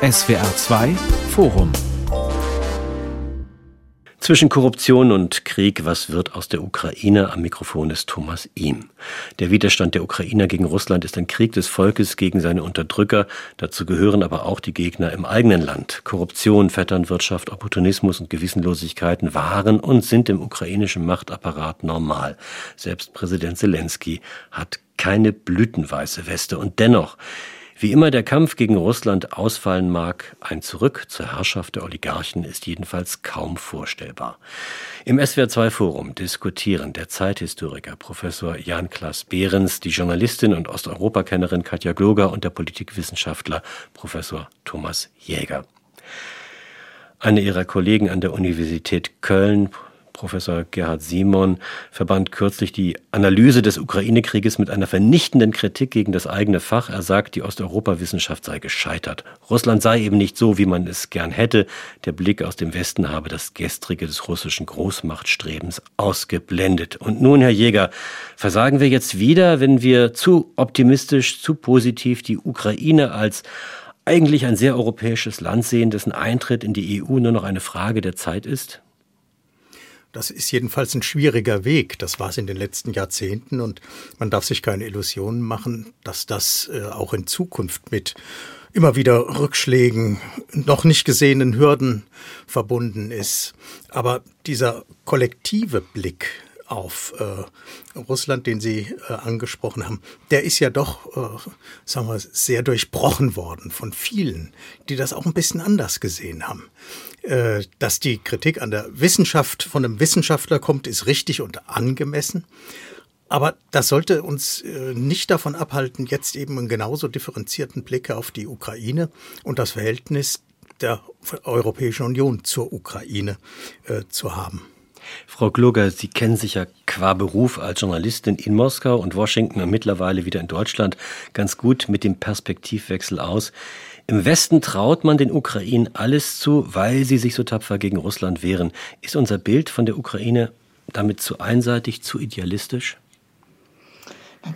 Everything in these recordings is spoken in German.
SWR 2 Forum zwischen Korruption und Krieg, was wird aus der Ukraine? Am Mikrofon ist Thomas Ihm. Der Widerstand der Ukrainer gegen Russland ist ein Krieg des Volkes gegen seine Unterdrücker. Dazu gehören aber auch die Gegner im eigenen Land. Korruption, Vetternwirtschaft, Opportunismus und Gewissenlosigkeiten waren und sind im ukrainischen Machtapparat normal. Selbst Präsident Zelensky hat keine blütenweiße Weste und dennoch wie immer der Kampf gegen Russland ausfallen mag, ein Zurück zur Herrschaft der Oligarchen ist jedenfalls kaum vorstellbar. Im SWR2 Forum diskutieren der Zeithistoriker Professor Jan-Klaas Behrens, die Journalistin und Osteuropakennerin Katja Gloger und der Politikwissenschaftler Professor Thomas Jäger. Eine ihrer Kollegen an der Universität Köln, Professor Gerhard Simon verband kürzlich die Analyse des Ukraine-Krieges mit einer vernichtenden Kritik gegen das eigene Fach. Er sagt, die Osteuropa-Wissenschaft sei gescheitert. Russland sei eben nicht so, wie man es gern hätte. Der Blick aus dem Westen habe das Gestrige des russischen Großmachtstrebens ausgeblendet. Und nun, Herr Jäger, versagen wir jetzt wieder, wenn wir zu optimistisch, zu positiv die Ukraine als eigentlich ein sehr europäisches Land sehen, dessen Eintritt in die EU nur noch eine Frage der Zeit ist? Das ist jedenfalls ein schwieriger Weg. Das war es in den letzten Jahrzehnten und man darf sich keine Illusionen machen, dass das äh, auch in Zukunft mit immer wieder Rückschlägen, noch nicht gesehenen Hürden verbunden ist. Aber dieser kollektive Blick auf äh, Russland, den Sie äh, angesprochen haben, der ist ja doch, äh, sagen wir, sehr durchbrochen worden von vielen, die das auch ein bisschen anders gesehen haben. Äh, dass die Kritik an der Wissenschaft von einem Wissenschaftler kommt, ist richtig und angemessen. Aber das sollte uns äh, nicht davon abhalten, jetzt eben einen genauso differenzierten Blick auf die Ukraine und das Verhältnis der Europäischen Union zur Ukraine äh, zu haben. Frau Kluger, Sie kennen sich ja qua Beruf als Journalistin in Moskau und Washington und mittlerweile wieder in Deutschland ganz gut mit dem Perspektivwechsel aus. Im Westen traut man den Ukrainen alles zu, weil sie sich so tapfer gegen Russland wehren. Ist unser Bild von der Ukraine damit zu einseitig, zu idealistisch?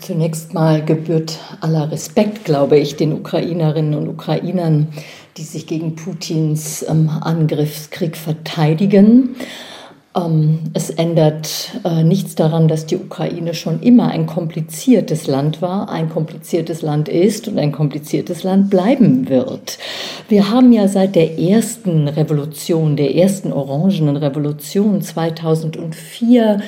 Zunächst mal gebührt aller Respekt, glaube ich, den Ukrainerinnen und Ukrainern, die sich gegen Putins ähm, Angriffskrieg verteidigen. Ähm, es ändert äh, nichts daran, dass die Ukraine schon immer ein kompliziertes Land war, ein kompliziertes Land ist und ein kompliziertes Land bleiben wird. Wir haben ja seit der ersten Revolution, der ersten orangenen Revolution 2004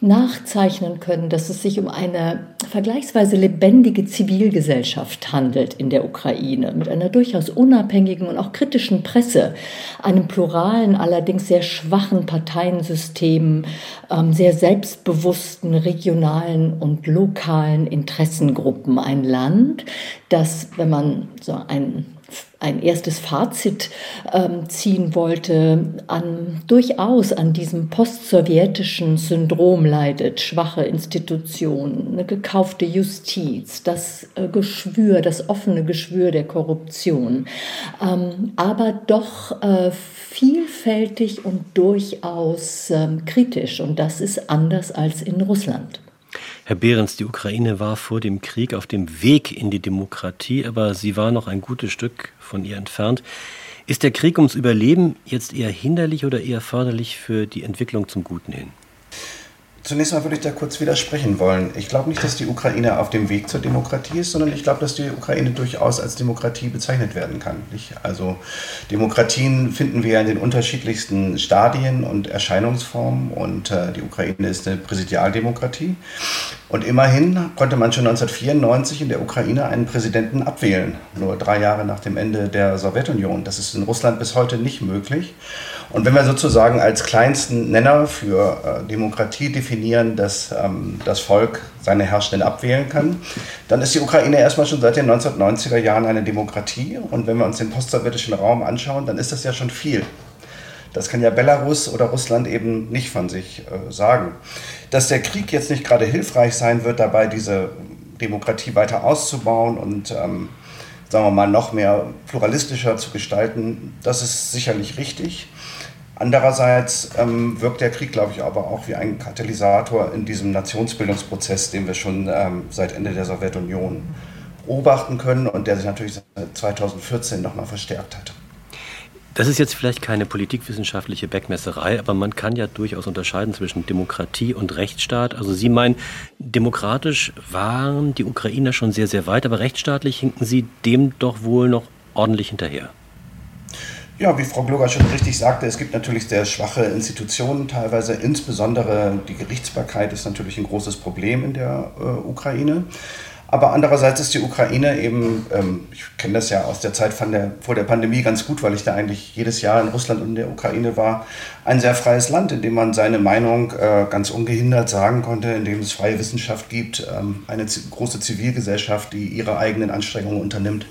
nachzeichnen können, dass es sich um eine vergleichsweise lebendige Zivilgesellschaft handelt in der Ukraine, mit einer durchaus unabhängigen und auch kritischen Presse, einem pluralen, allerdings sehr schwachen Parteiensystem, ähm, sehr selbstbewussten regionalen und lokalen Interessengruppen. Ein Land, das, wenn man so ein ein erstes Fazit ähm, ziehen wollte, an, durchaus an diesem postsowjetischen Syndrom leidet, schwache Institutionen, eine gekaufte Justiz, das äh, Geschwür, das offene Geschwür der Korruption, ähm, aber doch äh, vielfältig und durchaus ähm, kritisch und das ist anders als in Russland. Herr Behrens, die Ukraine war vor dem Krieg auf dem Weg in die Demokratie, aber sie war noch ein gutes Stück von ihr entfernt. Ist der Krieg ums Überleben jetzt eher hinderlich oder eher förderlich für die Entwicklung zum Guten hin? Zunächst mal würde ich da kurz widersprechen wollen. Ich glaube nicht, dass die Ukraine auf dem Weg zur Demokratie ist, sondern ich glaube, dass die Ukraine durchaus als Demokratie bezeichnet werden kann. Also Demokratien finden wir in den unterschiedlichsten Stadien und Erscheinungsformen und äh, die Ukraine ist eine Präsidialdemokratie. Und immerhin konnte man schon 1994 in der Ukraine einen Präsidenten abwählen, nur drei Jahre nach dem Ende der Sowjetunion. Das ist in Russland bis heute nicht möglich. Und wenn wir sozusagen als kleinsten Nenner für äh, Demokratie definieren, dass ähm, das Volk seine Herrschenden abwählen kann, dann ist die Ukraine erstmal schon seit den 1990er Jahren eine Demokratie. Und wenn wir uns den postsowjetischen Raum anschauen, dann ist das ja schon viel. Das kann ja Belarus oder Russland eben nicht von sich äh, sagen. Dass der Krieg jetzt nicht gerade hilfreich sein wird, dabei diese Demokratie weiter auszubauen und ähm, sagen wir mal noch mehr pluralistischer zu gestalten, das ist sicherlich richtig. Andererseits ähm, wirkt der Krieg, glaube ich, aber auch wie ein Katalysator in diesem Nationsbildungsprozess, den wir schon ähm, seit Ende der Sowjetunion beobachten können und der sich natürlich 2014 nochmal verstärkt hat. Das ist jetzt vielleicht keine politikwissenschaftliche Backmesserei, aber man kann ja durchaus unterscheiden zwischen Demokratie und Rechtsstaat. Also Sie meinen, demokratisch waren die Ukrainer schon sehr, sehr weit, aber rechtsstaatlich hinken Sie dem doch wohl noch ordentlich hinterher. Ja, wie Frau Gloger schon richtig sagte, es gibt natürlich sehr schwache Institutionen teilweise. Insbesondere die Gerichtsbarkeit ist natürlich ein großes Problem in der äh, Ukraine. Aber andererseits ist die Ukraine eben, ähm, ich kenne das ja aus der Zeit der, vor der Pandemie ganz gut, weil ich da eigentlich jedes Jahr in Russland und in der Ukraine war, ein sehr freies Land, in dem man seine Meinung äh, ganz ungehindert sagen konnte, in dem es freie Wissenschaft gibt, ähm, eine große Zivilgesellschaft, die ihre eigenen Anstrengungen unternimmt.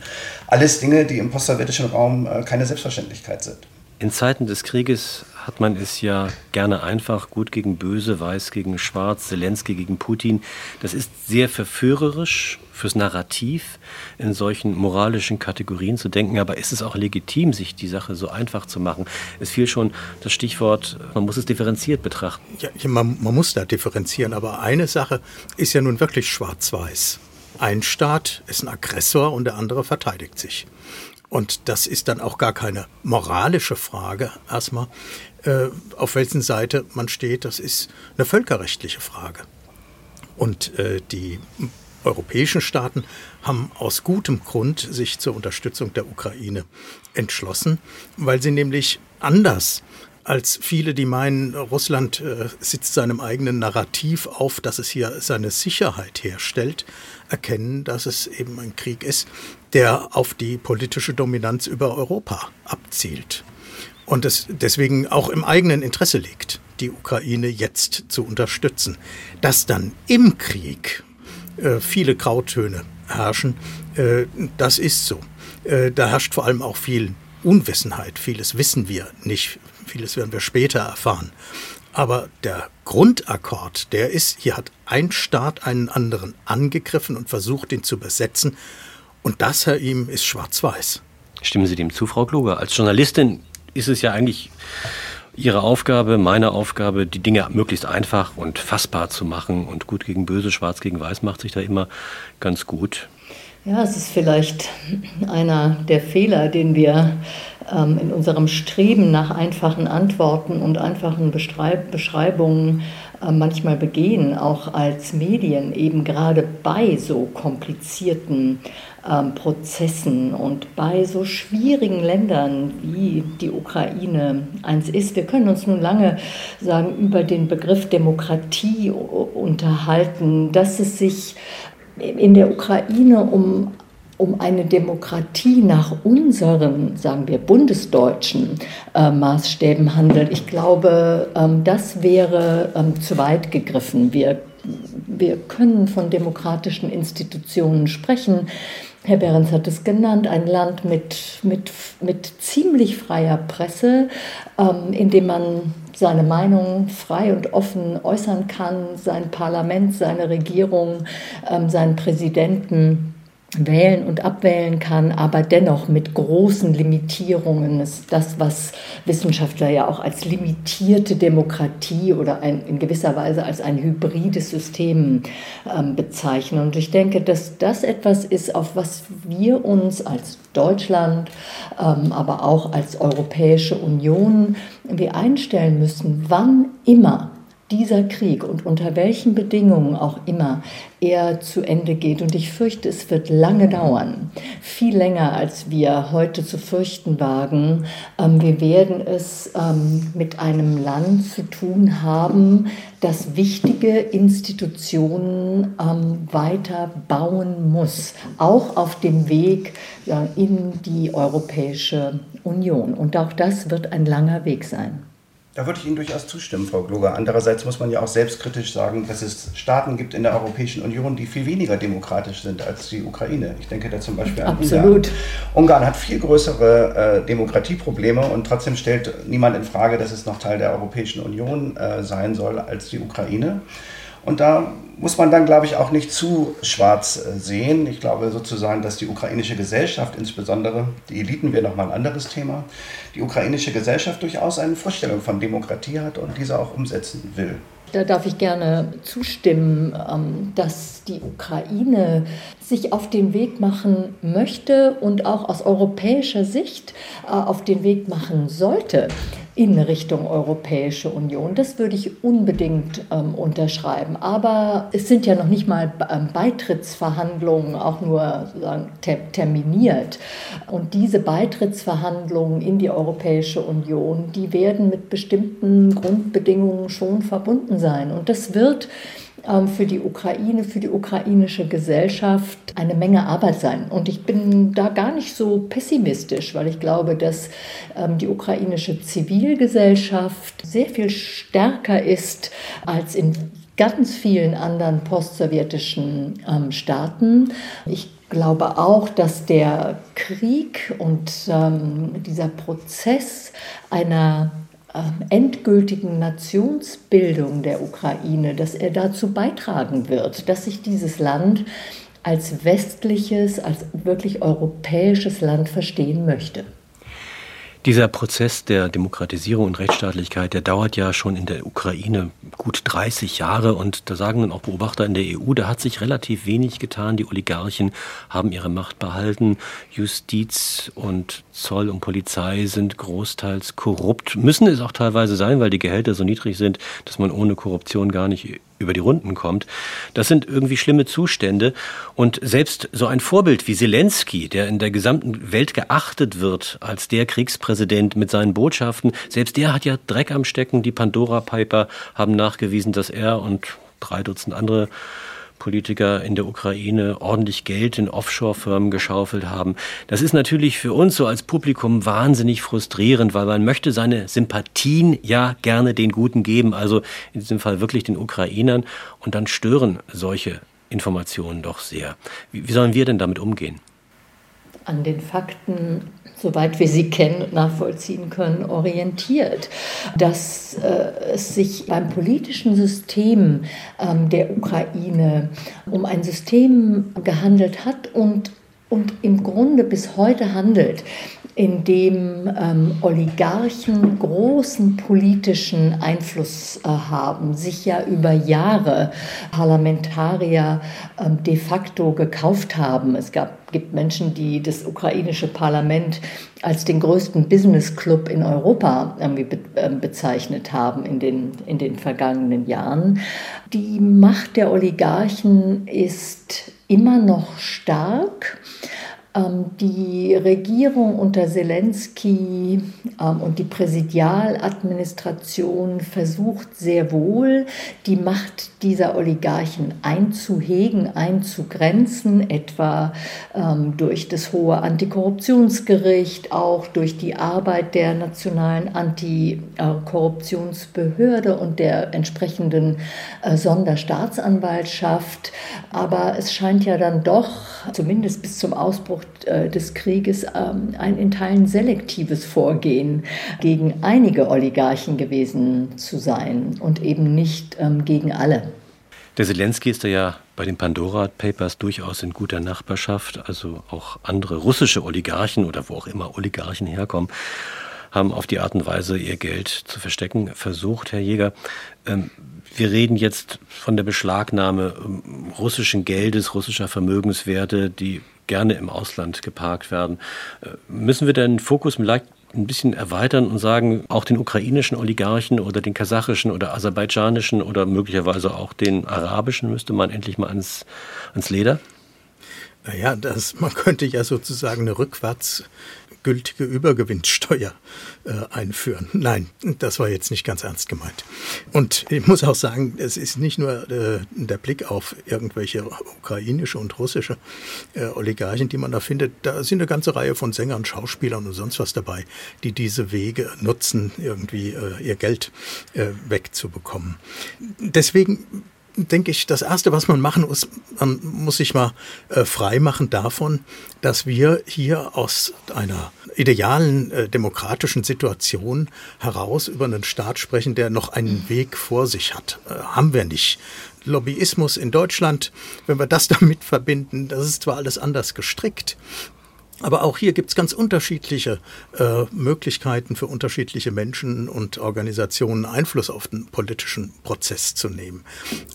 Alles Dinge, die im postsowjetischen Raum äh, keine Selbstverständlichkeit sind. In Zeiten des Krieges hat man es ja gerne einfach, gut gegen böse, weiß gegen schwarz, Zelensky gegen Putin. Das ist sehr verführerisch fürs Narrativ, in solchen moralischen Kategorien zu denken. Aber ist es auch legitim, sich die Sache so einfach zu machen? Es fiel schon das Stichwort, man muss es differenziert betrachten. Ja, man, man muss da differenzieren. Aber eine Sache ist ja nun wirklich schwarz-weiß. Ein Staat ist ein Aggressor und der andere verteidigt sich. Und das ist dann auch gar keine moralische Frage erstmal, äh, auf welchen Seite man steht. Das ist eine völkerrechtliche Frage. Und äh, die europäischen Staaten haben aus gutem Grund sich zur Unterstützung der Ukraine entschlossen, weil sie nämlich anders als viele, die meinen, Russland äh, sitzt seinem eigenen Narrativ auf, dass es hier seine Sicherheit herstellt, erkennen, dass es eben ein Krieg ist, der auf die politische Dominanz über Europa abzielt. Und es deswegen auch im eigenen Interesse liegt, die Ukraine jetzt zu unterstützen. Dass dann im Krieg äh, viele Grautöne herrschen, äh, das ist so. Äh, da herrscht vor allem auch viel Unwissenheit. Vieles wissen wir nicht Vieles werden wir später erfahren. Aber der Grundakkord, der ist, hier hat ein Staat einen anderen angegriffen und versucht, ihn zu besetzen. Und das, Herr Ihm, ist schwarz-weiß. Stimmen Sie dem zu, Frau Kluger? Als Journalistin ist es ja eigentlich Ihre Aufgabe, meine Aufgabe, die Dinge möglichst einfach und fassbar zu machen. Und gut gegen böse, schwarz gegen weiß macht sich da immer ganz gut. Ja, es ist vielleicht einer der Fehler, den wir ähm, in unserem Streben nach einfachen Antworten und einfachen Beschreib Beschreibungen äh, manchmal begehen, auch als Medien, eben gerade bei so komplizierten Prozessen und bei so schwierigen Ländern wie die Ukraine eins ist. Wir können uns nun lange sagen über den Begriff Demokratie unterhalten, dass es sich in der Ukraine um, um eine Demokratie nach unseren, sagen wir, bundesdeutschen äh, Maßstäben handelt. Ich glaube, ähm, das wäre ähm, zu weit gegriffen. Wir, wir können von demokratischen Institutionen sprechen. Herr Behrens hat es genannt, ein Land mit, mit, mit ziemlich freier Presse, ähm, in dem man seine Meinung frei und offen äußern kann, sein Parlament, seine Regierung, ähm, seinen Präsidenten wählen und abwählen kann, aber dennoch mit großen Limitierungen ist das, was Wissenschaftler ja auch als limitierte Demokratie oder ein, in gewisser Weise als ein hybrides System ähm, bezeichnen. Und ich denke, dass das etwas ist, auf was wir uns als Deutschland, ähm, aber auch als Europäische Union wir einstellen müssen, wann immer dieser Krieg und unter welchen Bedingungen auch immer er zu Ende geht. Und ich fürchte, es wird lange dauern, viel länger, als wir heute zu fürchten wagen. Ähm, wir werden es ähm, mit einem Land zu tun haben, das wichtige Institutionen ähm, weiter bauen muss, auch auf dem Weg in die Europäische Union. Und auch das wird ein langer Weg sein. Da würde ich Ihnen durchaus zustimmen, Frau Gloger. Andererseits muss man ja auch selbstkritisch sagen, dass es Staaten gibt in der Europäischen Union, die viel weniger demokratisch sind als die Ukraine. Ich denke da zum Beispiel an Absolut. Ungarn. Ungarn hat viel größere äh, Demokratieprobleme und trotzdem stellt niemand in Frage, dass es noch Teil der Europäischen Union äh, sein soll als die Ukraine. Und da muss man dann, glaube ich, auch nicht zu schwarz äh, sehen. Ich glaube sozusagen, dass die ukrainische Gesellschaft, insbesondere die Eliten wäre nochmal ein anderes Thema, die ukrainische Gesellschaft durchaus eine Vorstellung von Demokratie hat und diese auch umsetzen will. da darf ich gerne zustimmen, ähm, dass die Ukraine sich auf den Weg machen möchte und auch aus europäischer Sicht äh, auf den Weg machen sollte in Richtung Europäische Union. Das würde ich unbedingt ähm, unterschreiben. Aber es sind ja noch nicht mal ähm, Beitrittsverhandlungen auch nur ter terminiert. Und diese Beitrittsverhandlungen in die Europäische Union, die werden mit bestimmten Grundbedingungen schon verbunden sein. Und das wird für die Ukraine, für die ukrainische Gesellschaft eine Menge Arbeit sein. Und ich bin da gar nicht so pessimistisch, weil ich glaube, dass ähm, die ukrainische Zivilgesellschaft sehr viel stärker ist als in ganz vielen anderen postsowjetischen ähm, Staaten. Ich glaube auch, dass der Krieg und dieser Prozess einer ähm, endgültigen Nationsbildung der Ukraine, dass er dazu beitragen wird, dass sich dieses Land als westliches, als wirklich europäisches Land verstehen möchte. Dieser Prozess der Demokratisierung und Rechtsstaatlichkeit, der dauert ja schon in der Ukraine gut 30 Jahre und da sagen dann auch Beobachter in der EU, da hat sich relativ wenig getan. Die Oligarchen haben ihre Macht behalten. Justiz und Zoll und Polizei sind großteils korrupt, müssen es auch teilweise sein, weil die Gehälter so niedrig sind, dass man ohne Korruption gar nicht über die Runden kommt. Das sind irgendwie schlimme Zustände. Und selbst so ein Vorbild wie Zelensky, der in der gesamten Welt geachtet wird als der Kriegspräsident mit seinen Botschaften, selbst der hat ja Dreck am Stecken. Die Pandora Piper haben nachgewiesen, dass er und drei Dutzend andere Politiker in der Ukraine ordentlich Geld in Offshore-Firmen geschaufelt haben. Das ist natürlich für uns so als Publikum wahnsinnig frustrierend, weil man möchte seine Sympathien ja gerne den Guten geben, also in diesem Fall wirklich den Ukrainern. Und dann stören solche Informationen doch sehr. Wie, wie sollen wir denn damit umgehen? An den Fakten soweit wir sie kennen und nachvollziehen können, orientiert. Dass äh, es sich beim politischen System ähm, der Ukraine um ein System gehandelt hat und, und im Grunde bis heute handelt, in dem ähm, Oligarchen großen politischen Einfluss äh, haben, sich ja über Jahre Parlamentarier ähm, de facto gekauft haben. Es gab, gibt Menschen, die das ukrainische Parlament als den größten Business Club in Europa irgendwie be äh, bezeichnet haben in den, in den vergangenen Jahren. Die Macht der Oligarchen ist immer noch stark. Ähm, die Regierung unter Zelensky ähm, und die Präsidialadministration versucht sehr wohl, die Macht dieser Oligarchen einzuhegen, einzugrenzen, etwa ähm, durch das hohe Antikorruptionsgericht, auch durch die Arbeit der nationalen Antikorruptionsbehörde und der entsprechenden äh, Sonderstaatsanwaltschaft. Aber es scheint ja dann doch, zumindest bis zum Ausbruch des Krieges ähm, ein in Teilen selektives Vorgehen gegen einige Oligarchen gewesen zu sein und eben nicht ähm, gegen alle. Der Zelensky ist ja bei den Pandora Papers durchaus in guter Nachbarschaft. Also auch andere russische Oligarchen oder wo auch immer Oligarchen herkommen, haben auf die Art und Weise ihr Geld zu verstecken versucht, Herr Jäger. Ähm, wir reden jetzt von der Beschlagnahme russischen Geldes, russischer Vermögenswerte, die gerne im Ausland geparkt werden. Äh, müssen wir den Fokus vielleicht ein bisschen erweitern und sagen, auch den ukrainischen Oligarchen oder den kasachischen oder aserbaidschanischen oder möglicherweise auch den arabischen müsste man endlich mal ans, ans Leder? Naja, das, man könnte ja sozusagen eine rückwärts gültige Übergewinnsteuer äh, einführen. Nein, das war jetzt nicht ganz ernst gemeint. Und ich muss auch sagen, es ist nicht nur äh, der Blick auf irgendwelche ukrainische und russische äh, Oligarchen, die man da findet. Da sind eine ganze Reihe von Sängern, Schauspielern und sonst was dabei, die diese Wege nutzen, irgendwie äh, ihr Geld äh, wegzubekommen. Deswegen denke ich, das Erste, was man machen muss, man muss sich mal äh, frei machen davon, dass wir hier aus einer idealen äh, demokratischen Situation heraus über einen Staat sprechen, der noch einen Weg vor sich hat. Äh, haben wir nicht. Lobbyismus in Deutschland, wenn wir das damit verbinden, das ist zwar alles anders gestrickt, Aber auch hier gibt es ganz unterschiedliche äh, Möglichkeiten für unterschiedliche Menschen und Organisationen Einfluss auf den politischen Prozess zu nehmen.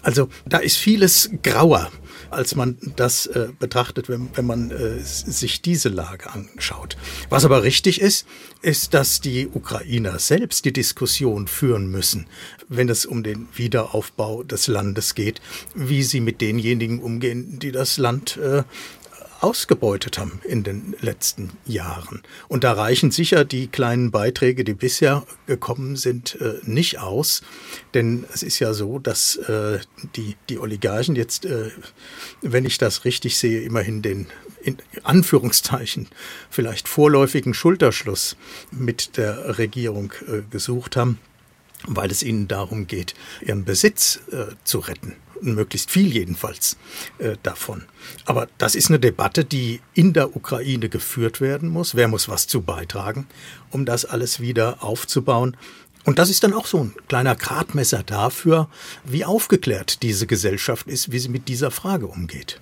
Also da ist vieles grauer, als man das äh, betrachtet, wenn, wenn man äh, sich diese Lage anschaut. Was aber richtig ist, ist, dass die Ukrainer selbst die Diskussion führen müssen, wenn es um den Wiederaufbau des Landes geht, wie sie mit denjenigen umgehen, die das Land äh, ausgebeutet haben in den letzten Jahren. Und da reichen sicher die kleinen Beiträge, die bisher gekommen sind, äh, nicht aus. Denn es ist ja so, dass äh, die, die Oligarchen jetzt, äh, wenn ich das richtig sehe, immerhin den in Anführungszeichen vielleicht vorläufigen Schulterschluss mit der Regierung gesucht haben, weil es ihnen darum geht, ihren Besitz zu retten möglichst viel jedenfalls äh, davon. Aber das ist eine Debatte, die in der Ukraine geführt werden muss. Wer muss was zu beitragen, um das alles wieder aufzubauen? Und das ist dann auch so ein kleiner Gradmesser dafür, wie aufgeklärt diese Gesellschaft ist, wie sie mit dieser Frage umgeht.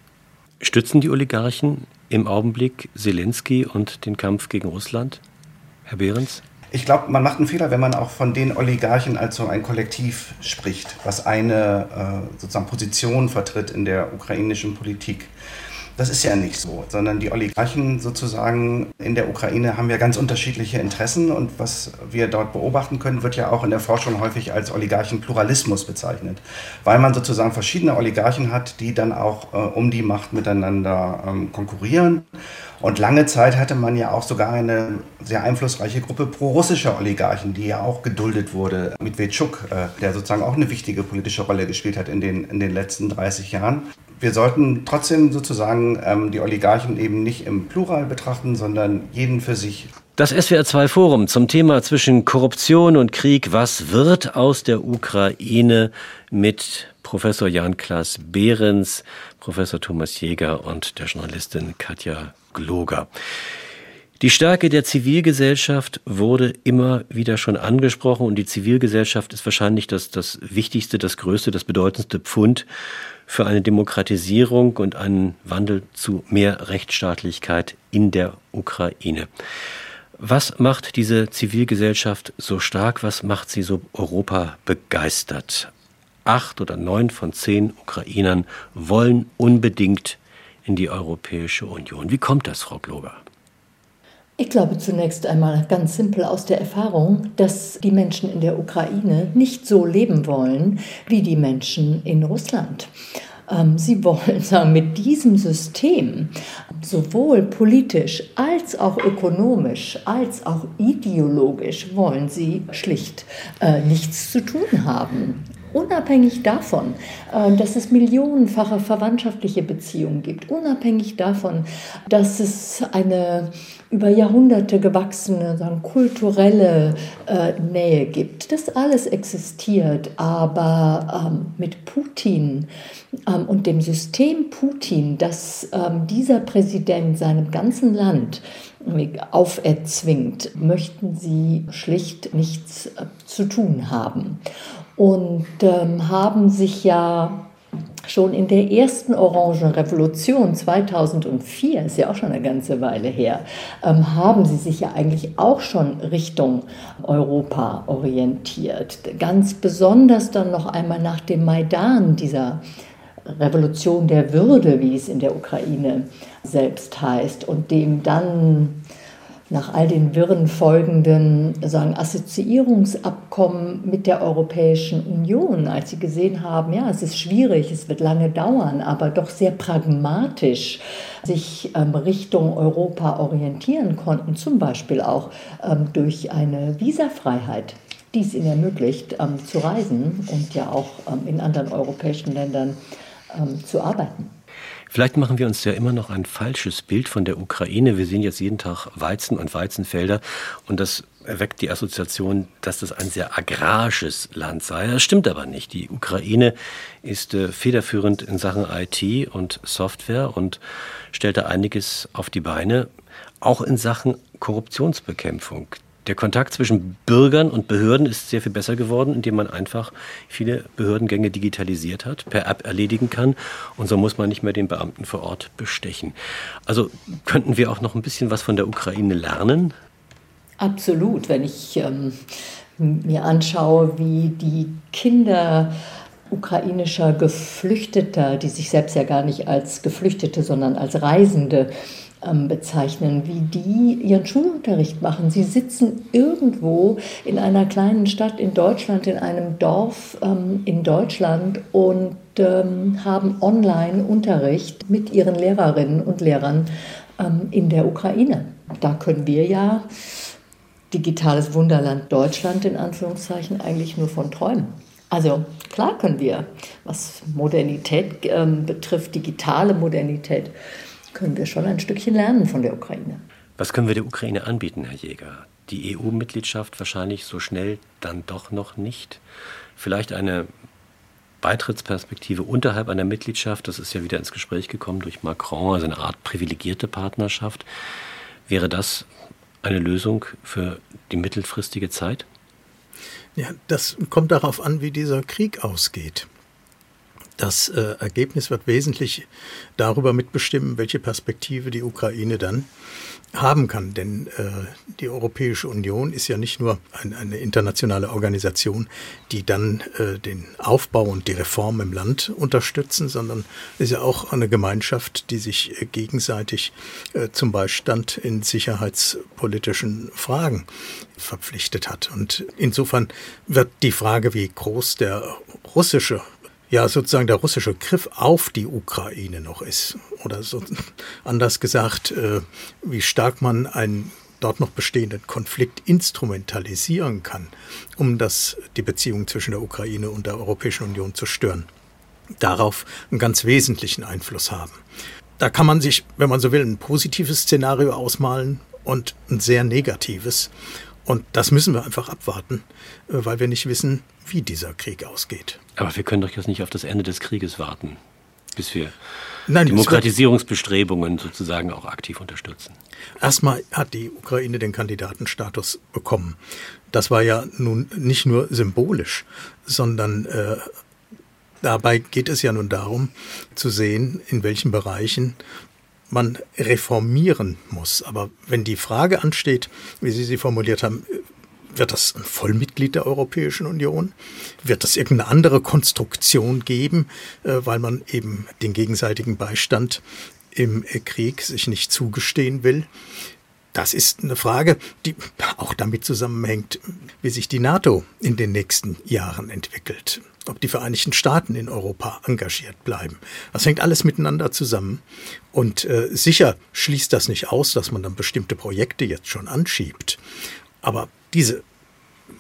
Stützen die Oligarchen im Augenblick Zelensky und den Kampf gegen Russland? Herr Behrens? Ich glaube, man macht einen Fehler, wenn man auch von den Oligarchen als so ein Kollektiv spricht, was eine äh, sozusagen Position vertritt in der ukrainischen Politik. Das ist ja nicht so, sondern die Oligarchen sozusagen in der Ukraine haben ja ganz unterschiedliche Interessen und was wir dort beobachten können, wird ja auch in der Forschung häufig als Oligarchenpluralismus bezeichnet, weil man sozusagen verschiedene Oligarchen hat, die dann auch äh, um die Macht miteinander ähm, konkurrieren. Und lange Zeit hatte man ja auch sogar eine sehr einflussreiche Gruppe pro-russischer Oligarchen, die ja auch geduldet wurde. Mit Wetschuk, äh, der sozusagen auch eine wichtige politische Rolle gespielt hat in den, in den letzten 30 Jahren wir sollten trotzdem sozusagen ähm, die Oligarchen eben nicht im Plural betrachten, sondern jeden für sich. Das SWR2 Forum zum Thema zwischen Korruption und Krieg. Was wird aus der Ukraine mit Professor Jan-Klaas Behrens, Professor Thomas Jäger und der Journalistin Katja Gloger. Die Stärke der Zivilgesellschaft wurde immer wieder schon angesprochen und die Zivilgesellschaft ist wahrscheinlich das, das wichtigste, das größte, das bedeutendste Pfund für eine Demokratisierung und einen Wandel zu mehr Rechtsstaatlichkeit in der Ukraine. Was macht diese Zivilgesellschaft so stark? Was macht sie so Europa begeistert? Acht oder neun von zehn Ukrainern wollen unbedingt in die Europäische Union. Wie kommt das, Frau Gloger? Ich glaube zunächst einmal ganz simpel aus der Erfahrung, dass die Menschen in der Ukraine nicht so leben wollen wie die Menschen in Russland. Ähm, sie wollen sagen, mit diesem System sowohl politisch als auch ökonomisch als auch ideologisch wollen sie schlicht äh, nichts zu tun haben. Unabhängig davon, äh, dass es millionenfache verwandtschaftliche Beziehungen gibt, unabhängig davon, dass es eine über Jahrhunderte gewachsene sagen, kulturelle äh, Nähe gibt. Das alles existiert, aber ähm, mit Putin ähm, und dem System Putin, das ähm, dieser Präsident seinem ganzen Land auferzwingt, möchten sie schlicht nichts äh, zu tun haben. Und ähm, haben sich ja schon in der ersten Orangenrevolution 2004, ist ja auch schon eine ganze Weile her, ähm, haben sie sich ja eigentlich auch schon Richtung Europa orientiert. Ganz besonders dann noch einmal nach dem Maidan, dieser Revolution der Würde, wie es in der Ukraine selbst heißt, und dem dann nach all den wirren folgenden sagen, Assoziierungsabkommen mit der Europäischen Union, als sie gesehen haben, ja, es ist schwierig, es wird lange dauern, aber doch sehr pragmatisch sich ähm, Richtung Europa orientieren konnten, zum Beispiel auch ähm, durch eine Visafreiheit die es ihnen ermöglicht, ähm, zu reisen und ja auch ähm, in anderen europäischen Ländern ähm, zu arbeiten. Vielleicht machen wir uns ja immer noch ein falsches Bild von der Ukraine. Wir sehen jetzt jeden Tag Weizen und Weizenfelder und das erweckt die Assoziation, dass das ein sehr agrarisches Land sei. Das stimmt aber nicht. Die Ukraine ist äh, federführend in Sachen IT und Software und stellt da einiges auf die Beine, auch in Sachen Korruptionsbekämpfung. Der Kontakt zwischen Bürgern und Behörden ist sehr viel besser geworden, indem man einfach viele Behördengänge digitalisiert hat, per App erledigen kann. Und so muss man nicht mehr den Beamten vor Ort bestechen. Also könnten wir auch noch ein bisschen was von der Ukraine lernen? Absolut. Wenn ich ähm, mir anschaue, wie die Kinder ukrainischer Geflüchteter, die sich selbst ja gar nicht als Geflüchtete, sondern als Reisende bezeichnen, wie die ihren Schulunterricht machen. Sie sitzen irgendwo in einer kleinen Stadt in Deutschland, in einem Dorf ähm, in Deutschland und ähm, haben Online-Unterricht mit ihren Lehrerinnen und Lehrern ähm, in der Ukraine. Da können wir ja digitales Wunderland Deutschland in Anführungszeichen eigentlich nur von träumen. Also klar können wir, was Modernität ähm, betrifft, digitale Modernität, können wir schon ein Stückchen lernen von der Ukraine. Was können wir der Ukraine anbieten, Herr Jäger? Die EU-Mitgliedschaft wahrscheinlich so schnell dann doch noch nicht. Vielleicht eine Beitrittsperspektive unterhalb einer Mitgliedschaft, das ist ja wieder ins Gespräch gekommen durch Macron, also eine Art privilegierte Partnerschaft. Wäre das eine Lösung für die mittelfristige Zeit? Ja, das kommt darauf an, wie dieser Krieg ausgeht. Das äh, Ergebnis wird wesentlich darüber mitbestimmen, welche Perspektive die Ukraine dann haben kann. Denn äh, die Europäische Union ist ja nicht nur ein, eine internationale Organisation, die dann äh, den Aufbau und die Reform im Land unterstützen, sondern ist ja auch eine Gemeinschaft, die sich äh, gegenseitig äh, zum Beistand in sicherheitspolitischen Fragen verpflichtet hat. Und insofern wird die Frage, wie groß der russische ja sozusagen der russische Griff auf die Ukraine noch ist. Oder so anders gesagt, äh, wie stark man einen dort noch bestehenden Konflikt instrumentalisieren kann, um das, die Beziehung zwischen der Ukraine und der Europäischen Union zu stören. Darauf einen ganz wesentlichen Einfluss haben. Da kann man sich, wenn man so will, ein positives Szenario ausmalen und ein sehr negatives. Und das müssen wir einfach abwarten, äh, weil wir nicht wissen, wie dieser Krieg ausgeht. Aber wir können doch jetzt nicht auf das Ende des Krieges warten, bis wir Nein, Demokratisierungsbestrebungen sozusagen auch aktiv unterstützen. Erstmal hat die Ukraine den Kandidatenstatus bekommen. Das war ja nun nicht nur symbolisch, sondern äh, dabei geht es ja nun darum zu sehen, in welchen Bereichen man reformieren muss. Aber wenn die Frage ansteht, wie Sie sie formuliert haben, wird das ein Vollmitglied der Europäischen Union? Wird es irgendeine andere Konstruktion geben, äh, weil man eben den gegenseitigen Beistand im Krieg sich nicht zugestehen will? Das ist eine Frage, die auch damit zusammenhängt, wie sich die NATO in den nächsten Jahren entwickelt ob die Vereinigten Staaten in Europa engagiert bleiben. Das hängt alles miteinander zusammen. Und äh, sicher schließt das nicht aus, dass man dann bestimmte Projekte jetzt schon anschiebt. Aber diese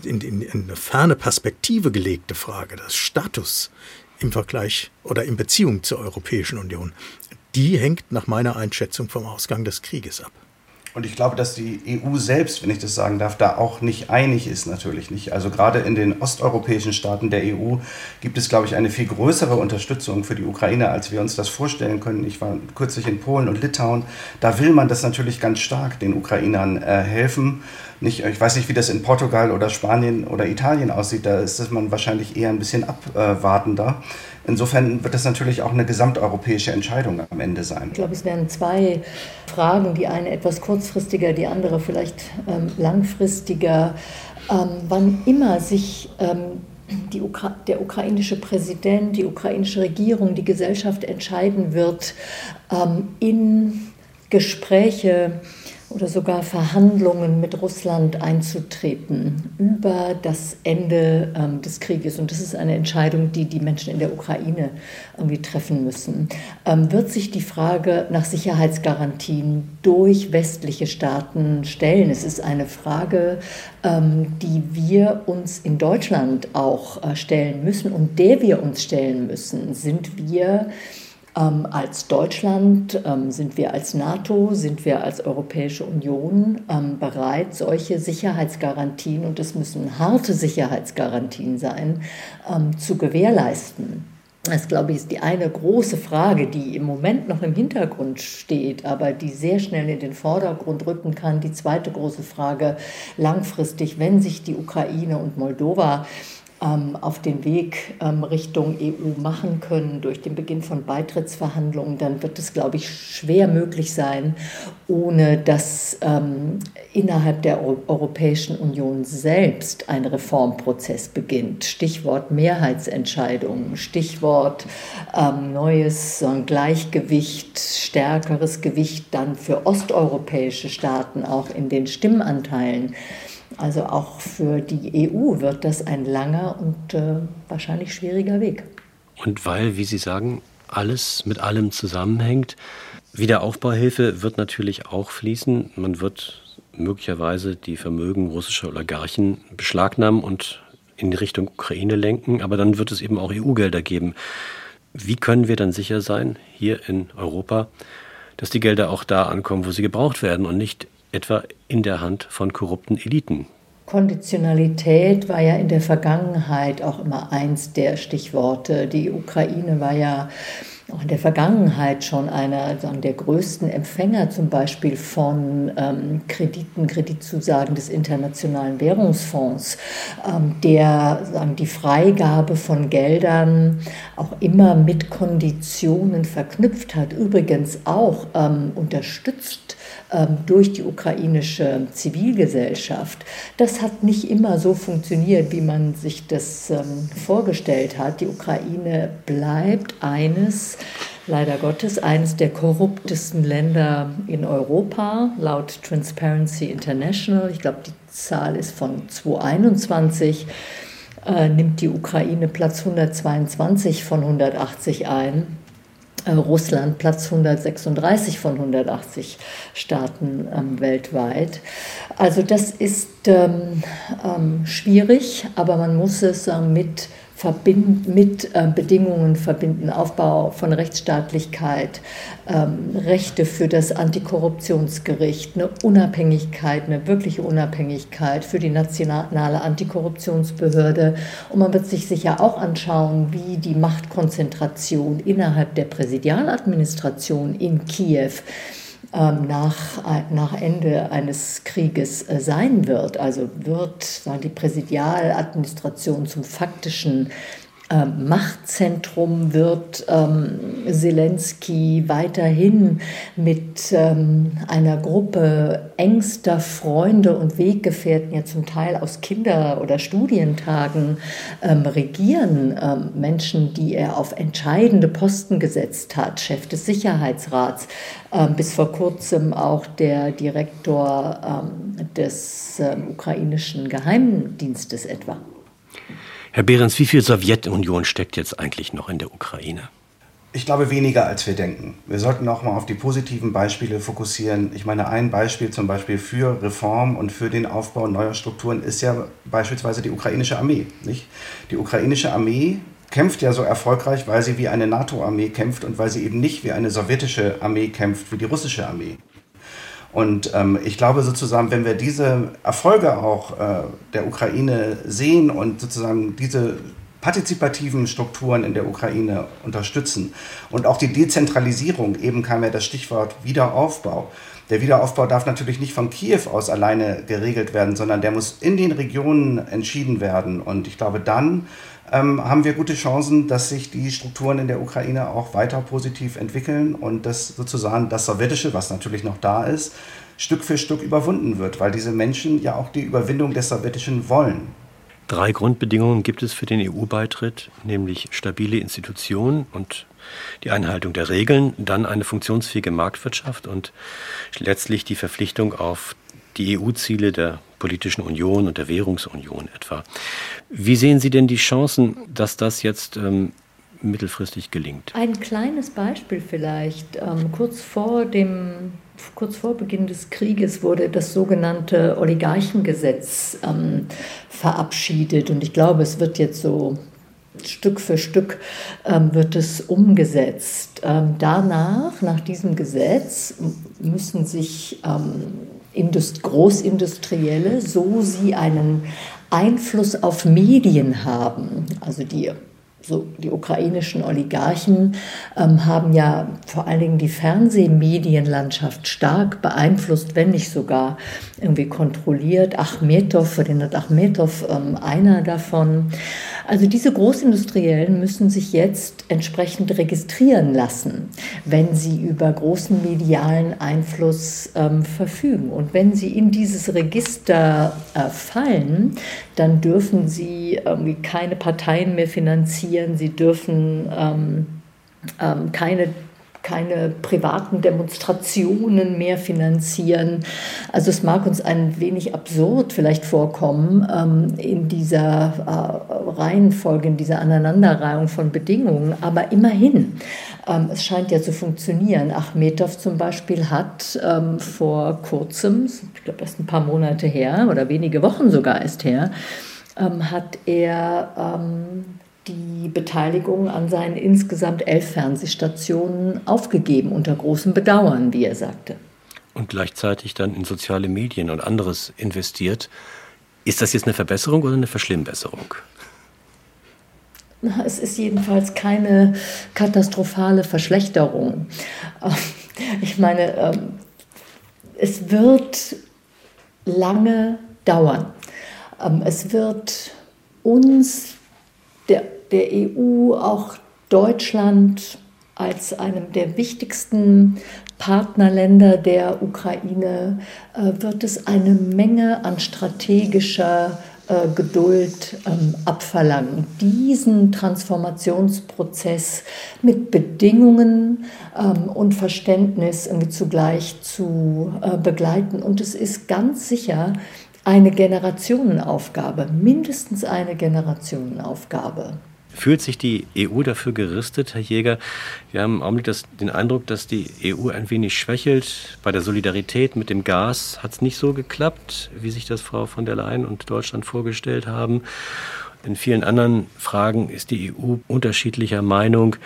in, in, in eine ferne Perspektive gelegte Frage des Status im Vergleich oder in Beziehung zur Europäischen Union, die hängt nach meiner Einschätzung vom Ausgang des Krieges ab. Und ich glaube, dass die EU selbst, wenn ich das sagen darf, da auch nicht einig ist, natürlich nicht. Also gerade in den osteuropäischen Staaten der EU gibt es, glaube ich, eine viel größere Unterstützung für die Ukraine, als wir uns das vorstellen können. Ich war kürzlich in Polen und Litauen. Da will man das natürlich ganz stark den Ukrainern äh, helfen. Nicht, ich weiß nicht, wie das in Portugal oder Spanien oder Italien aussieht. Da ist man wahrscheinlich eher ein bisschen abwartender. Insofern wird das natürlich auch eine gesamteuropäische Entscheidung am Ende sein. Ich glaube, es wären zwei Fragen, die eine etwas kurzfristiger, die andere vielleicht ähm, langfristiger. Ähm, wann immer sich ähm, Ukra der ukrainische Präsident, die ukrainische Regierung, die Gesellschaft entscheiden wird, ähm, in Gespräche oder sogar Verhandlungen mit Russland einzutreten über das Ende ähm, des Krieges. Und das ist eine Entscheidung, die die Menschen in der Ukraine irgendwie treffen müssen. Ähm, wird sich die Frage nach Sicherheitsgarantien durch westliche Staaten stellen? Es ist eine Frage, ähm, die wir uns in Deutschland auch äh, stellen müssen und der wir uns stellen müssen. Sind wir ähm, als Deutschland ähm, sind wir als NATO, sind wir als Europäische Union ähm, bereit, solche Sicherheitsgarantien, und es müssen harte Sicherheitsgarantien sein, ähm, zu gewährleisten. Das, glaube ich, ist die eine große Frage, die im Moment noch im Hintergrund steht, aber die sehr schnell in den Vordergrund rücken kann. Die zweite große Frage langfristig, wenn sich die Ukraine und Moldova ähm, auf den Weg ähm, Richtung EU machen können durch den Beginn von Beitrittsverhandlungen, dann wird es, glaube ich, schwer möglich sein, ohne dass ähm, innerhalb der Europäischen Union selbst ein Reformprozess beginnt. Stichwort Mehrheitsentscheidungen, Stichwort neues Gleichgewicht, stärkeres Gewicht dann für osteuropäische Staaten auch in den Stimmanteilen. Also auch für die EU wird das ein langer und äh, wahrscheinlich schwieriger Weg. Und weil, wie Sie sagen, alles mit allem zusammenhängt, Wiederaufbauhilfe wird natürlich auch fließen. Man wird möglicherweise die Vermögen russischer Oligarchen beschlagnahmen und in die Richtung Ukraine lenken, aber dann wird es eben auch EU-Gelder geben. Wie können wir dann sicher sein, hier in Europa, dass die Gelder auch da ankommen, wo sie gebraucht werden und nicht etwa in der Hand von korrupten Eliten. Konditionalität war ja in der Vergangenheit auch immer eins der Stichworte. Die Ukraine war ja auch in der Vergangenheit schon einer der größten Empfänger zum Beispiel von ähm, Krediten, Kreditzusagen des Internationalen Währungsfonds, ähm, der sagen, die Freigabe von Geldern auch immer mit Konditionen verknüpft hat, übrigens auch ähm, unterstützt durch die ukrainische Zivilgesellschaft. Das hat nicht immer so funktioniert, wie man sich das ähm, vorgestellt hat. Die Ukraine bleibt eines, leider Gottes, eines der korruptesten Länder in Europa, laut Transparency International. Ich glaube, die Zahl ist von 2021 äh, nimmt die Ukraine Platz 122 von 180 ein. Äh, Russland Platz 136 von 180 Staaten ähm, weltweit. Also das ist ähm, ähm, schwierig, aber man muss es äh, mit verbinden, mit äh, Bedingungen verbinden, Aufbau von Rechtsstaatlichkeit, ähm, Rechte für das Antikorruptionsgericht, eine Unabhängigkeit, eine wirkliche Unabhängigkeit für die nationale Antikorruptionsbehörde. Und man wird sich sicher auch anschauen, wie die Machtkonzentration innerhalb der Präsidialadministration in Kiew nach, nach Ende eines Krieges äh, sein wird. Also wird sagen, die Präsidialadministration zum faktischen ähm, Machtzentrum wird ähm, Zelensky weiterhin mit ähm, einer Gruppe engster Freunde und Weggefährten, ja zum Teil aus Kinder- oder Studientagen, ähm, regieren. Ähm, Menschen, die er auf entscheidende Posten gesetzt hat, Chef des Sicherheitsrats, ähm, bis vor kurzem auch der Direktor des ukrainischen Geheimdienstes etwa. Herr Behrens, wie viel Sowjetunion steckt jetzt eigentlich noch in der Ukraine? Ich glaube weniger, als wir denken. Wir sollten auch mal auf die positiven Beispiele fokussieren. Ich meine, ein Beispiel zum Beispiel für Reform und für den Aufbau neuer Strukturen ist ja beispielsweise die ukrainische Armee. Nicht? Die ukrainische Armee kämpft ja so erfolgreich, weil sie wie eine NATO-Armee kämpft und weil sie eben nicht wie eine sowjetische Armee kämpft, wie die russische Armee. Und ähm, ich glaube sozusagen, wenn wir diese Erfolge auch äh, der Ukraine sehen und sozusagen diese partizipativen Strukturen in der Ukraine unterstützen und auch die Dezentralisierung, eben kam ja das Stichwort Wiederaufbau. Der Wiederaufbau darf natürlich nicht von Kiew aus alleine geregelt werden, sondern der muss in den Regionen entschieden werden. Und ich glaube, dann ähm, haben wir gute Chancen, dass sich die Strukturen in der Ukraine auch weiter positiv entwickeln und dass sozusagen das Sowjetische, was natürlich noch da ist, Stück für Stück überwunden wird, weil diese Menschen ja auch die Überwindung des Sowjetischen wollen. Drei Grundbedingungen gibt es für den EU-Beitritt, nämlich stabile Institutionen und die Einhaltung der Regeln, dann eine funktionsfähige Marktwirtschaft und letztlich die Verpflichtung auf die EU-Ziele der politischen Union und der Währungsunion etwa. Wie sehen Sie denn die Chancen, dass das jetzt ähm, mittelfristig gelingt? Ein kleines Beispiel vielleicht. Ähm, kurz vor dem kurz vor Beginn des Krieges wurde das sogenannte Oligarchengesetz ähm, verabschiedet und ich glaube, es wird jetzt so Stück für Stück ähm, wird es umgesetzt. Ähm, danach, nach diesem Gesetz, müssen sich ähm, Indust Großindustrielle, so sie einen Einfluss auf Medien haben, also die so die ukrainischen Oligarchen ähm, haben ja vor allen Dingen die Fernsehmedienlandschaft stark beeinflusst, wenn nicht sogar irgendwie kontrolliert. Achmetov, Ferdinand Achmetov, ähm, einer davon. Also diese Großindustriellen müssen sich jetzt entsprechend registrieren lassen, wenn sie über großen medialen Einfluss ähm, verfügen. Und wenn sie in dieses Register äh, fallen, dann dürfen sie irgendwie keine Parteien mehr finanzieren, sie dürfen ähm, ähm, keine keine privaten Demonstrationen mehr finanzieren. Also es mag uns ein wenig absurd vielleicht vorkommen ähm, in dieser äh, Reihenfolge, in dieser Aneinanderreihung von Bedingungen, aber immerhin, ähm, es scheint ja zu funktionieren. Achmetow zum Beispiel hat ähm, vor kurzem, ich glaube erst ein paar Monate her oder wenige Wochen sogar erst her, ähm, hat er ähm, die Beteiligung an seinen insgesamt elf Fernsehstationen aufgegeben, unter großem Bedauern, wie er sagte. Und gleichzeitig dann in soziale Medien und anderes investiert. Ist das jetzt eine Verbesserung oder eine Verschlimmbesserung? Es ist jedenfalls keine katastrophale Verschlechterung. Ich meine, ähm, es wird lange dauern. Ähm, es wird uns der der EU auch Deutschland als einem der wichtigsten Partnerländer der Ukraine äh, wird es eine Menge an strategischer äh, Geduld ähm, abverlangen, diesen Transformationsprozess mit Bedingungen ähm, und Verständnis zugleich zu äh, begleiten. Und es ist ganz sicher eine Generationenaufgabe, mindestens eine Generationenaufgabe. Fühlt sich die EU dafür gerüstet, Herr Jäger? Wir haben im Augenblick das, den Eindruck, dass die EU ein wenig schwächelt. Bei der Solidarität mit dem Gas hat es nicht so geklappt, wie sich das Frau von der Leyen und Deutschland vorgestellt haben. In vielen anderen Fragen ist die EU unterschiedlicher Meinung.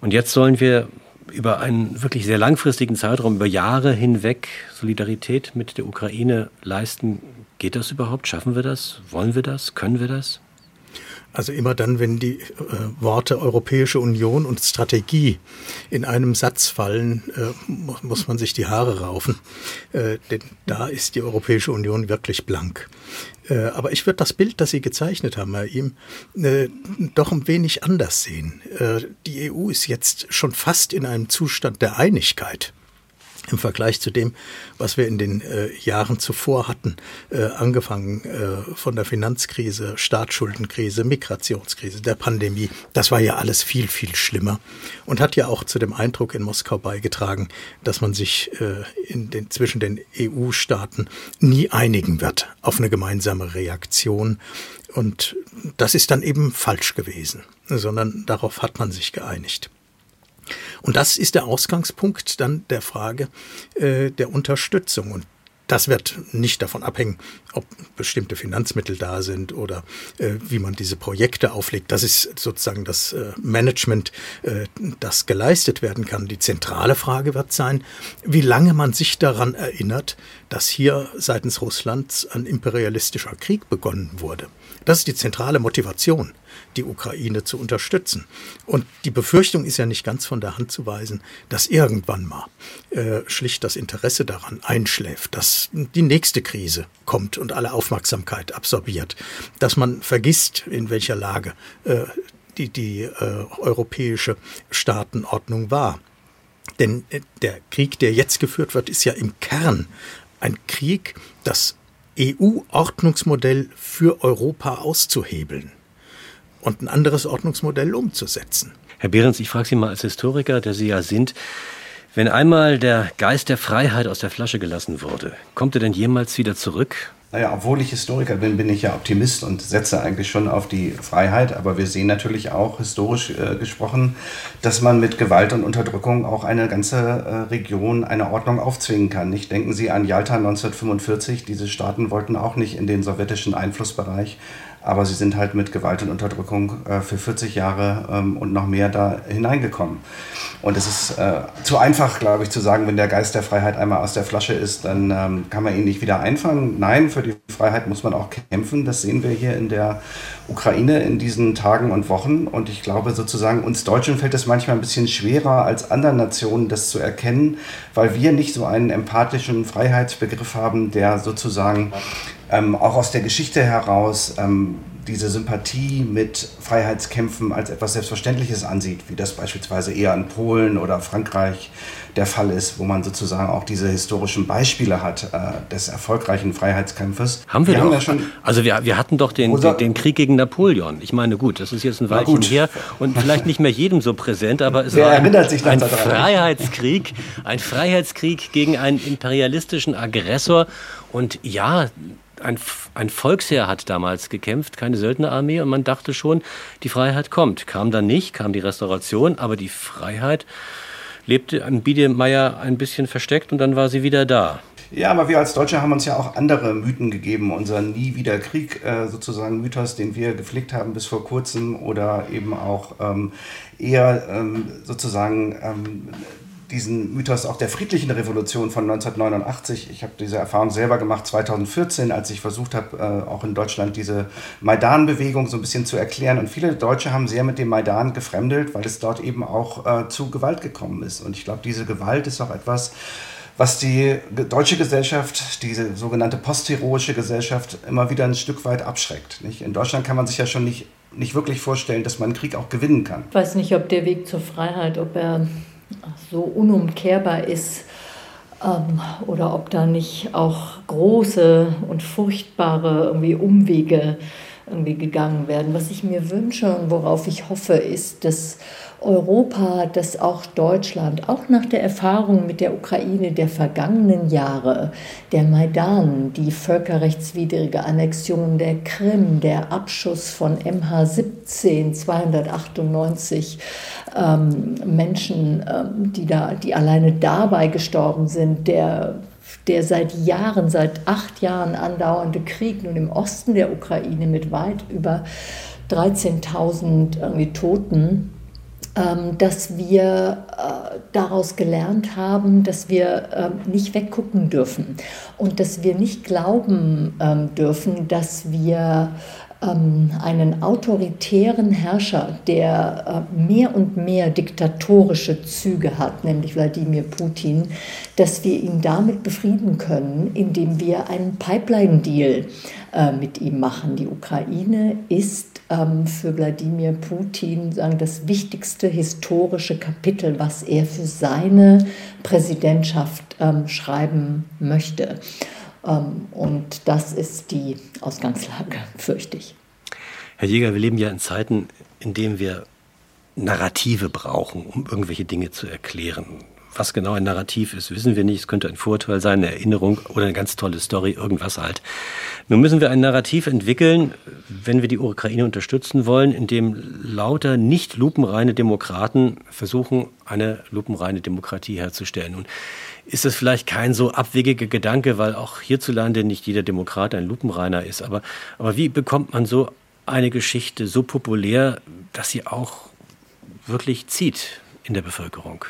Und jetzt sollen wir über einen wirklich sehr langfristigen Zeitraum, über Jahre hinweg Solidarität mit der Ukraine leisten. Geht das überhaupt? Schaffen wir das? Wollen wir das? Können wir das? Also immer dann, wenn die äh, Worte Europäische Union und Strategie in einem Satz fallen, äh, muss man sich die Haare raufen. Äh, denn da ist die Europäische Union wirklich blank. Äh, aber ich würde das Bild, das Sie gezeichnet haben, Herr Ihm, äh, doch ein wenig anders sehen. Äh, die EU ist jetzt schon fast in einem Zustand der Einigkeit im Vergleich zu dem, was wir in den äh, Jahren zuvor hatten, äh, angefangen äh, von der Finanzkrise, Staatsschuldenkrise, Migrationskrise, der Pandemie. Das war ja alles viel, viel schlimmer und hat ja auch zu dem Eindruck in Moskau beigetragen, dass man sich äh, in den, zwischen den EU-Staaten nie einigen wird auf eine gemeinsame Reaktion. Und das ist dann eben falsch gewesen, sondern darauf hat man sich geeinigt. Und das ist der Ausgangspunkt dann der Frage äh, der Unterstützung. Und das wird nicht davon abhängen, ob bestimmte Finanzmittel da sind oder äh, wie man diese Projekte auflegt. Das ist sozusagen das äh, Management, äh, das geleistet werden kann. Die zentrale Frage wird sein, wie lange man sich daran erinnert, dass hier seitens Russlands ein imperialistischer Krieg begonnen wurde. Das ist die zentrale Motivation die Ukraine zu unterstützen. Und die Befürchtung ist ja nicht ganz von der Hand zu weisen, dass irgendwann mal äh, schlicht das Interesse daran einschläft, dass die nächste Krise kommt und alle Aufmerksamkeit absorbiert, dass man vergisst, in welcher Lage äh, die, die äh, europäische Staatenordnung war. Denn äh, der Krieg, der jetzt geführt wird, ist ja im Kern ein Krieg, das EU-Ordnungsmodell für Europa auszuhebeln und ein anderes Ordnungsmodell umzusetzen. Herr Behrens, ich frage Sie mal als Historiker, der Sie ja sind, wenn einmal der Geist der Freiheit aus der Flasche gelassen wurde, kommt er denn jemals wieder zurück? Naja, obwohl ich Historiker bin, bin ich ja Optimist und setze eigentlich schon auf die Freiheit. Aber wir sehen natürlich auch, historisch äh, gesprochen, dass man mit Gewalt und Unterdrückung auch eine ganze äh, Region eine Ordnung aufzwingen kann. Nicht denken Sie an Jalta 1945. Diese Staaten wollten auch nicht in den sowjetischen Einflussbereich aber sie sind halt mit Gewalt und Unterdrückung äh, für 40 Jahre ähm, und noch mehr da hineingekommen. Und es ist äh, zu einfach, glaube ich, zu sagen, wenn der Geist der Freiheit einmal aus der Flasche ist, dann ähm, kann man ihn nicht wieder einfangen. Nein, für die Freiheit muss man auch kämpfen. Das sehen wir hier in der Ukraine in diesen Tagen und Wochen. Und ich glaube sozusagen, uns Deutschen fällt es manchmal ein bisschen schwerer als anderen Nationen, das zu erkennen, weil wir nicht so einen empathischen Freiheitsbegriff haben, der sozusagen ähm, auch aus der Geschichte heraus ähm, diese Sympathie mit Freiheitskämpfen als etwas Selbstverständliches ansieht, wie das beispielsweise eher in Polen oder Frankreich der Fall ist, wo man sozusagen auch diese historischen Beispiele hat äh, des erfolgreichen Freiheitskampfes. Haben wir, wir doch. Haben ja schon also wir, wir hatten doch den, den, den, Krieg gegen Napoleon. Ich meine, gut, das ist jetzt ein Weilchen her und vielleicht nicht mehr jedem so präsent, aber es Wer war ein, ein, ein Freiheitskrieg, ein Freiheitskrieg gegen einen imperialistischen Aggressor. Und ja, ein, ein Volksheer hat damals gekämpft, keine Söldnerarmee, und man dachte schon, die Freiheit kommt. Kam dann nicht, kam die Restauration, aber die Freiheit lebte an Biedermeier ein bisschen versteckt und dann war sie wieder da. Ja, aber wir als Deutsche haben uns ja auch andere Mythen gegeben. Unser Nie wieder Krieg äh, sozusagen Mythos, den wir gepflegt haben bis vor kurzem oder eben auch ähm, eher ähm, sozusagen ähm, diesen Mythos auch der friedlichen Revolution von 1989. Ich habe diese Erfahrung selber gemacht 2014, als ich versucht habe, äh, auch in Deutschland diese Maidan-Bewegung so ein bisschen zu erklären. Und viele Deutsche haben sehr mit dem Maidan gefremdelt, weil es dort eben auch äh, zu Gewalt gekommen ist. Und ich glaube, diese Gewalt ist auch etwas, was die deutsche Gesellschaft, diese sogenannte postheroische Gesellschaft, immer wieder ein Stück weit abschreckt. In Deutschland kann man sich ja schon nicht, nicht wirklich vorstellen, dass man einen Krieg auch gewinnen kann. Ich weiß nicht, ob der Weg zur Freiheit, ob er so unumkehrbar ist ähm, oder ob da nicht auch große und furchtbare irgendwie Umwege irgendwie gegangen werden. Was ich mir wünsche und worauf ich hoffe, ist, dass Europa, dass auch Deutschland, auch nach der Erfahrung mit der Ukraine der vergangenen Jahre, der Maidan, die völkerrechtswidrige Annexion der Krim, der Abschuss von MH17 298 ähm, Menschen, ähm, die, da, die alleine dabei gestorben sind, der der seit Jahren, seit acht Jahren andauernde Krieg nun im Osten der Ukraine mit weit über 13.000 Toten, dass wir äh, daraus gelernt haben, dass wir ähm, nicht weggucken dürfen. Und dass wir nicht glauben ähm, dürfen, dass wir einen autoritären Herrscher, der äh, mehr und mehr diktatorische Züge hat, nämlich Wladimir Putin, dass wir ihn damit befrieden können, indem wir einen Pipeline-Deal äh, mit ihm machen. Die Ukraine ist ähm, für Wladimir Putin sagen, das wichtigste historische Kapitel, was er für seine Präsidentschaft ähm, schreiben möchte. Ähm, und das ist die Ausgangslage, fürchte ich. Herr Jäger, wir leben ja in Zeiten, in denen wir Narrative brauchen, um irgendwelche Dinge zu erklären. Was genau ein Narrativ ist, wissen wir nicht. Es könnte ein Vorteil sein, eine Erinnerung oder eine ganz tolle Story, irgendwas halt. Nun müssen wir ein Narrativ entwickeln, wenn wir die Ukraine unterstützen wollen, in dem lauter nicht lupenreine Demokraten versuchen, eine lupenreine Demokratie herzustellen. Und ist das vielleicht kein so abwegiger Gedanke, weil auch hierzulande nicht jeder Demokrat ein lupenreiner ist. Aber, aber wie bekommt man so eine Geschichte so populär, dass sie auch wirklich zieht in der Bevölkerung?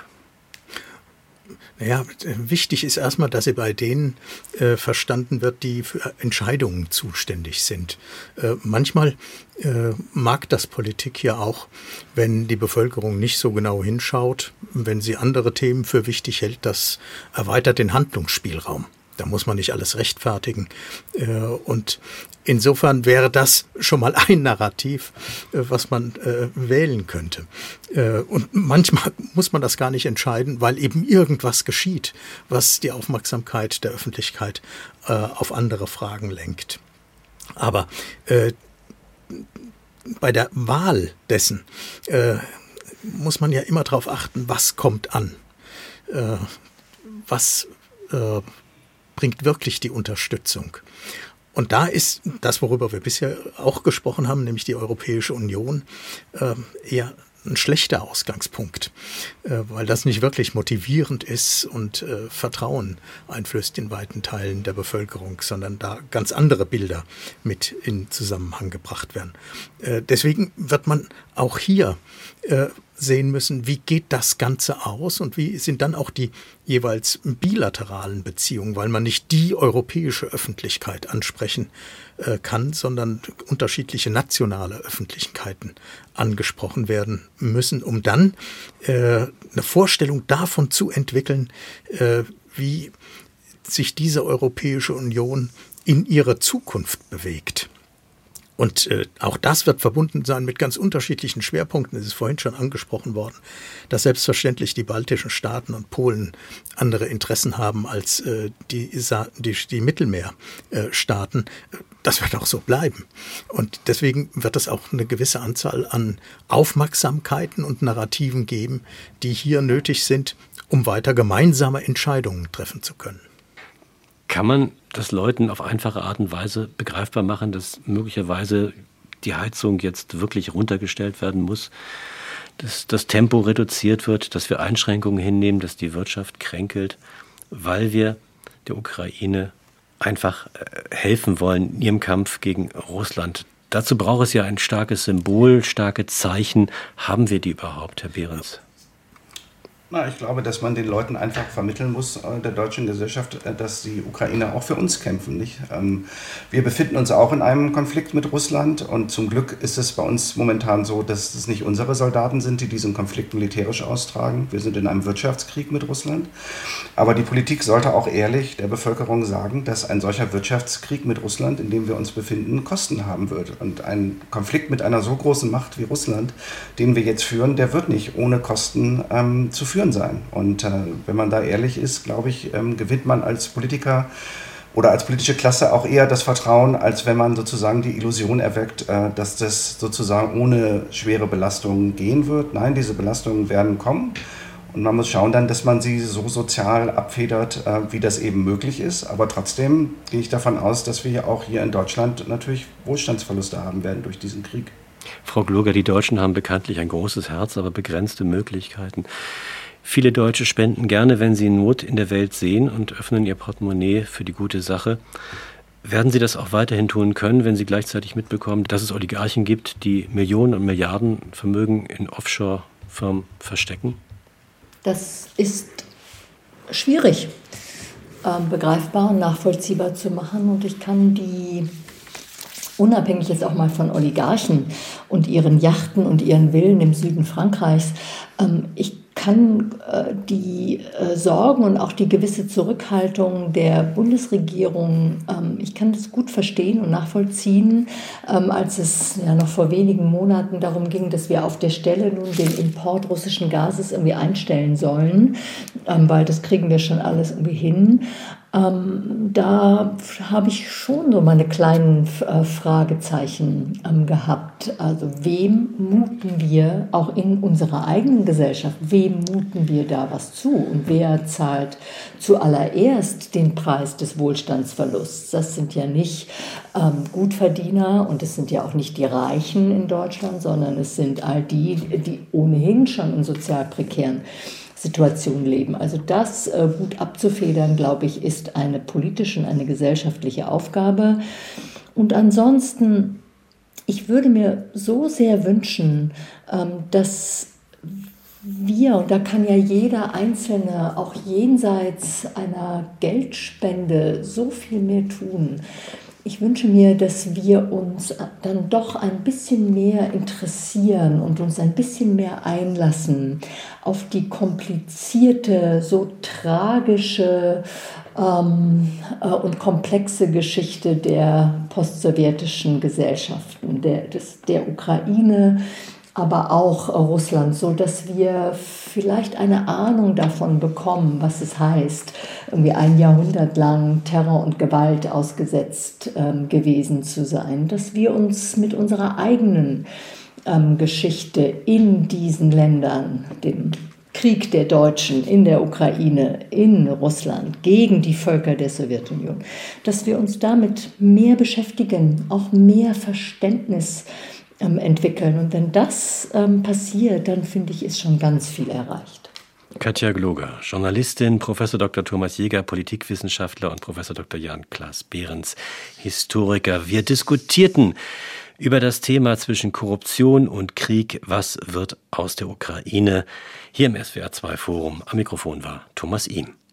Naja, wichtig ist erstmal, dass sie bei denen äh, verstanden wird, die für Entscheidungen zuständig sind. Äh, manchmal äh, mag das Politik ja auch, wenn die Bevölkerung nicht so genau hinschaut, wenn sie andere Themen für wichtig hält, das erweitert den Handlungsspielraum. Da muss man nicht alles rechtfertigen. Äh, und insofern wäre das schon mal ein Narrativ, äh, was man äh, wählen könnte. Und manchmal muss man das gar nicht entscheiden, weil eben irgendwas geschieht, was die Aufmerksamkeit der Öffentlichkeit auf andere Fragen lenkt. Aber bei der Wahl dessen muss man ja immer darauf achten, was kommt an. was bringt wirklich die Unterstützung. Und da ist das, worüber wir bisher auch gesprochen haben, nämlich die Europäische Union, äh, eher ein schlechter Ausgangspunkt, äh, weil das nicht wirklich motivierend ist und äh, Vertrauen einflößt in weiten Teilen der Bevölkerung, sondern da ganz andere Bilder mit in Zusammenhang gebracht werden. Äh, deswegen wird man auch hier sehen müssen, wie geht das Ganze aus und wie sind dann auch die jeweils bilateralen Beziehungen, weil man nicht die europäische Öffentlichkeit ansprechen äh, kann, sondern unterschiedliche nationale Öffentlichkeiten angesprochen werden müssen, um dann äh, eine Vorstellung davon zu entwickeln, äh, wie sich diese Europäische Union in ihre Zukunft bewegt. Und äh, auch das wird verbunden sein mit ganz unterschiedlichen Schwerpunkten. Es ist vorhin schon angesprochen worden, dass selbstverständlich die baltischen Staaten und Polen andere Interessen haben als äh, die, die, die Mittelmeerstaaten. Das wird auch so bleiben. Und deswegen wird es auch eine gewisse Anzahl an Aufmerksamkeiten und Narrativen geben, die hier nötig sind, um weiter gemeinsame Entscheidungen treffen zu können. Kann man das Leuten auf einfache Art und Weise begreifbar machen, dass möglicherweise die Heizung jetzt wirklich runtergestellt werden muss, dass das Tempo reduziert wird, dass wir Einschränkungen hinnehmen, dass die Wirtschaft kränkelt, weil wir der Ukraine einfach äh, helfen wollen in ihrem Kampf gegen Russland. Dazu braucht es ja ein starkes Symbol, starke Zeichen. Haben wir die überhaupt, Herr Behrens? Na, ich glaube, dass man den Leuten einfach vermitteln muss, äh, der deutschen Gesellschaft, äh, dass die Ukrainer auch für uns kämpfen. Nicht? Ähm, wir befinden uns auch in einem Konflikt mit Russland und zum Glück ist es bei uns momentan so, dass es nicht unsere Soldaten sind, die diesen Konflikt militärisch austragen. Wir sind in einem Wirtschaftskrieg mit Russland. Aber die Politik sollte auch ehrlich der Bevölkerung sagen, dass ein solcher Wirtschaftskrieg mit Russland, in dem wir uns befinden, Kosten haben wird. Und ein Konflikt mit einer so großen Macht wie Russland, den wir jetzt führen, der wird nicht ohne Kosten ähm, zu führen führen sein. Und äh, wenn man da ehrlich ist, glaube ich, ähm, gewinnt man als Politiker oder als politische Klasse auch eher das Vertrauen, als wenn man sozusagen die Illusion erweckt, äh, dass das sozusagen ohne schwere Belastungen gehen wird. Nein, diese Belastungen werden kommen. Und man muss schauen dann, dass man sie so sozial abfedert, äh, wie das eben möglich ist. Aber trotzdem gehe ich davon aus, dass wir ja auch hier in Deutschland natürlich Wohlstandsverluste haben werden durch diesen Krieg. Frau Gloger, die Deutschen haben bekanntlich ein großes Herz, aber begrenzte Möglichkeiten. Viele Deutsche spenden gerne, wenn sie Not in der Welt sehen und öffnen ihr Portemonnaie für die gute Sache. Werden Sie das auch weiterhin tun können, wenn Sie gleichzeitig mitbekommen, dass es Oligarchen gibt, die Millionen und Milliarden Vermögen in Offshore-Firmen verstecken? Das ist schwierig äh, begreifbar und nachvollziehbar zu machen. Und ich kann die, unabhängig jetzt auch mal von Oligarchen und ihren Yachten und ihren Villen im Süden Frankreichs, ähm, ich kann äh, die äh, Sorgen und auch die gewisse Zurückhaltung der Bundesregierung, ähm, ich kann das gut verstehen und nachvollziehen, ähm, als es ja noch vor wenigen Monaten darum ging, dass wir auf der Stelle nun den Import russischen Gases irgendwie einstellen sollen, ähm, weil das kriegen wir schon alles irgendwie hin. Ähm, da habe ich schon so meine kleinen äh, Fragezeichen ähm, gehabt. Also wem muten wir auch in unserer eigenen Gesellschaft, wem muten wir da was zu und wer zahlt zuallererst den Preis des Wohlstandsverlusts? Das sind ja nicht ähm, Gutverdiener und es sind ja auch nicht die Reichen in Deutschland, sondern es sind all die, die ohnehin schon in sozial prekären Situation leben. Also das äh, gut abzufedern, glaube ich, ist eine politische und eine gesellschaftliche Aufgabe. Und ansonsten, ich würde mir so sehr wünschen, ähm, dass wir, und da kann ja jeder Einzelne auch jenseits einer Geldspende so viel mehr tun, ich wünsche mir, dass wir uns dann doch ein bisschen mehr interessieren und uns ein bisschen mehr einlassen auf die komplizierte, so tragische ähm, äh, und komplexe Geschichte der postsowjetischen Gesellschaften, der, des, der Ukraine, aber auch Russland, so dass wir vielleicht eine Ahnung davon bekommen, was es heißt, irgendwie ein Jahrhundert lang Terror und Gewalt ausgesetzt ähm, gewesen zu sein, dass wir uns mit unserer eigenen ähm, Geschichte in diesen Ländern, dem Krieg der Deutschen in der Ukraine, in Russland gegen die Völker der Sowjetunion, dass wir uns damit mehr beschäftigen, auch mehr Verständnis ähm, entwickeln. Und wenn das ähm, passiert, dann finde ich, ist schon ganz viel erreicht. Katja Gloger, Journalistin, Professor Dr. Thomas Jäger, Politikwissenschaftler und Professor Dr. Jan Klaas Behrens, Historiker. Wir diskutierten über das Thema zwischen Korruption und Krieg. Was wird aus der Ukraine? Hier im SWR 2 Forum. Am Mikrofon war Thomas Ihm.